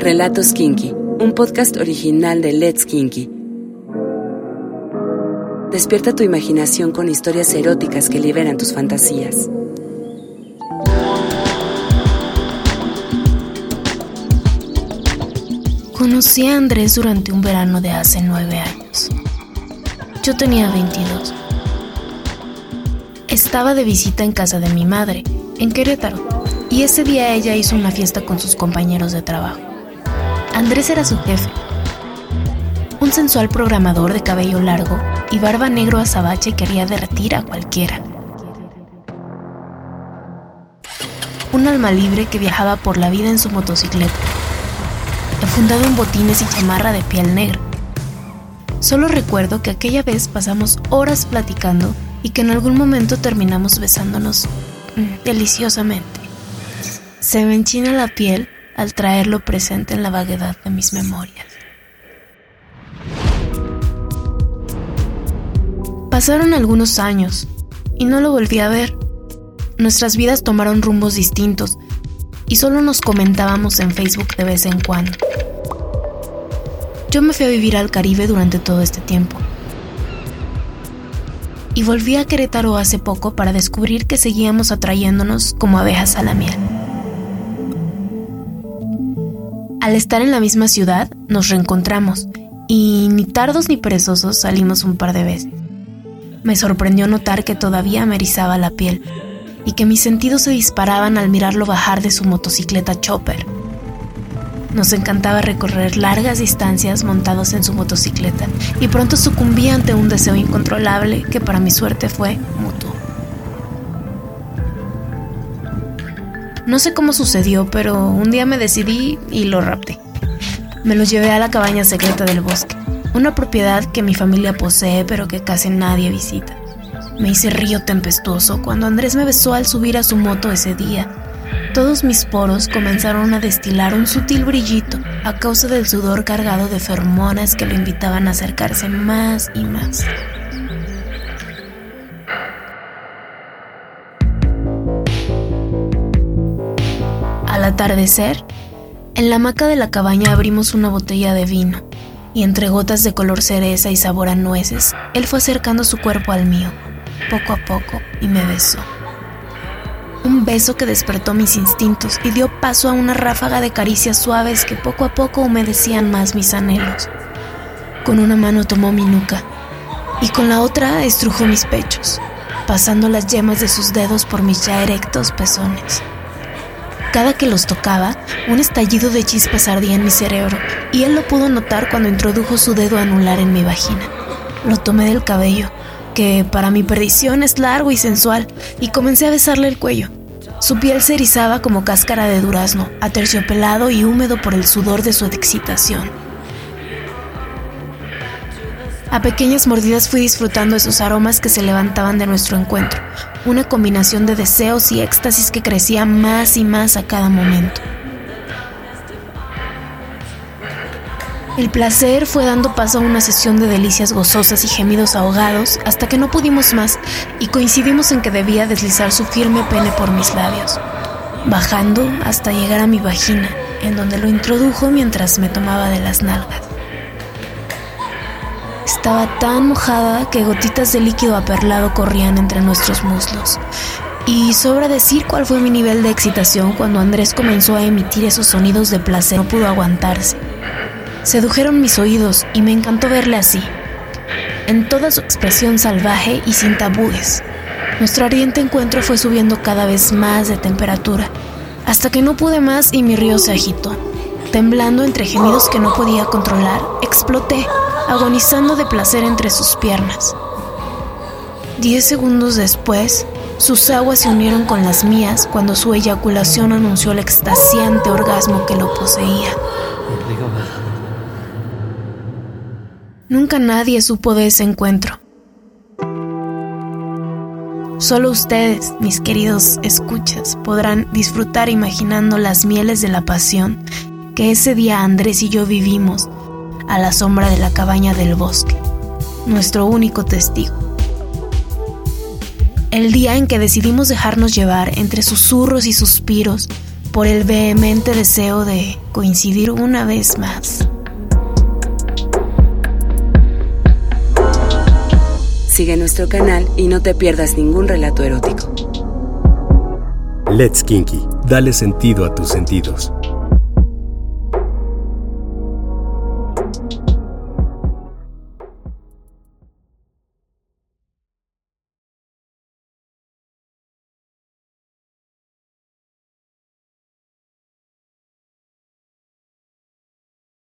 Relatos Kinky, un podcast original de Let's Kinky. Despierta tu imaginación con historias eróticas que liberan tus fantasías. Conocí a Andrés durante un verano de hace nueve años. Yo tenía 22. Estaba de visita en casa de mi madre, en Querétaro, y ese día ella hizo una fiesta con sus compañeros de trabajo. Andrés era su jefe, un sensual programador de cabello largo y barba negro azabache que haría derretir a cualquiera. Un alma libre que viajaba por la vida en su motocicleta, enfundado en botines y chamarra de piel negra. Solo recuerdo que aquella vez pasamos horas platicando y que en algún momento terminamos besándonos mm, deliciosamente. Se me enchina la piel al traerlo presente en la vaguedad de mis memorias. Pasaron algunos años y no lo volví a ver. Nuestras vidas tomaron rumbos distintos y solo nos comentábamos en Facebook de vez en cuando. Yo me fui a vivir al Caribe durante todo este tiempo. Y volví a Querétaro hace poco para descubrir que seguíamos atrayéndonos como abejas a la miel. Al estar en la misma ciudad, nos reencontramos y ni tardos ni perezosos salimos un par de veces. Me sorprendió notar que todavía me erizaba la piel y que mis sentidos se disparaban al mirarlo bajar de su motocicleta Chopper. Nos encantaba recorrer largas distancias montados en su motocicleta y pronto sucumbí ante un deseo incontrolable que para mi suerte fue mutuo. No sé cómo sucedió, pero un día me decidí y lo rapté. Me lo llevé a la cabaña secreta del bosque una propiedad que mi familia posee pero que casi nadie visita. Me hice río tempestuoso cuando Andrés me besó al subir a su moto ese día. Todos mis poros comenzaron a destilar un sutil brillito a causa del sudor cargado de fermonas que lo invitaban a acercarse más y más. Atardecer, en la hamaca de la cabaña abrimos una botella de vino y entre gotas de color cereza y sabor a nueces, él fue acercando su cuerpo al mío, poco a poco, y me besó. Un beso que despertó mis instintos y dio paso a una ráfaga de caricias suaves que poco a poco humedecían más mis anhelos. Con una mano tomó mi nuca y con la otra estrujó mis pechos, pasando las yemas de sus dedos por mis ya erectos pezones. Cada que los tocaba, un estallido de chispas ardía en mi cerebro y él lo pudo notar cuando introdujo su dedo anular en mi vagina. Lo tomé del cabello, que para mi perdición es largo y sensual, y comencé a besarle el cuello. Su piel se erizaba como cáscara de durazno, aterciopelado y húmedo por el sudor de su excitación. A pequeñas mordidas fui disfrutando esos aromas que se levantaban de nuestro encuentro, una combinación de deseos y éxtasis que crecía más y más a cada momento. El placer fue dando paso a una sesión de delicias gozosas y gemidos ahogados hasta que no pudimos más y coincidimos en que debía deslizar su firme pene por mis labios, bajando hasta llegar a mi vagina, en donde lo introdujo mientras me tomaba de las nalgas. Estaba tan mojada que gotitas de líquido aperlado corrían entre nuestros muslos. Y sobra decir cuál fue mi nivel de excitación cuando Andrés comenzó a emitir esos sonidos de placer. No pudo aguantarse. Sedujeron mis oídos y me encantó verle así, en toda su expresión salvaje y sin tabúes. Nuestro ardiente encuentro fue subiendo cada vez más de temperatura, hasta que no pude más y mi río se agitó. Temblando entre gemidos que no podía controlar, exploté agonizando de placer entre sus piernas. Diez segundos después, sus aguas se unieron con las mías cuando su eyaculación anunció el extasiante orgasmo que lo poseía. Nunca nadie supo de ese encuentro. Solo ustedes, mis queridos escuchas, podrán disfrutar imaginando las mieles de la pasión que ese día Andrés y yo vivimos a la sombra de la cabaña del bosque, nuestro único testigo. El día en que decidimos dejarnos llevar entre susurros y suspiros por el vehemente deseo de coincidir una vez más. Sigue nuestro canal y no te pierdas ningún relato erótico. Let's Kinky, dale sentido a tus sentidos.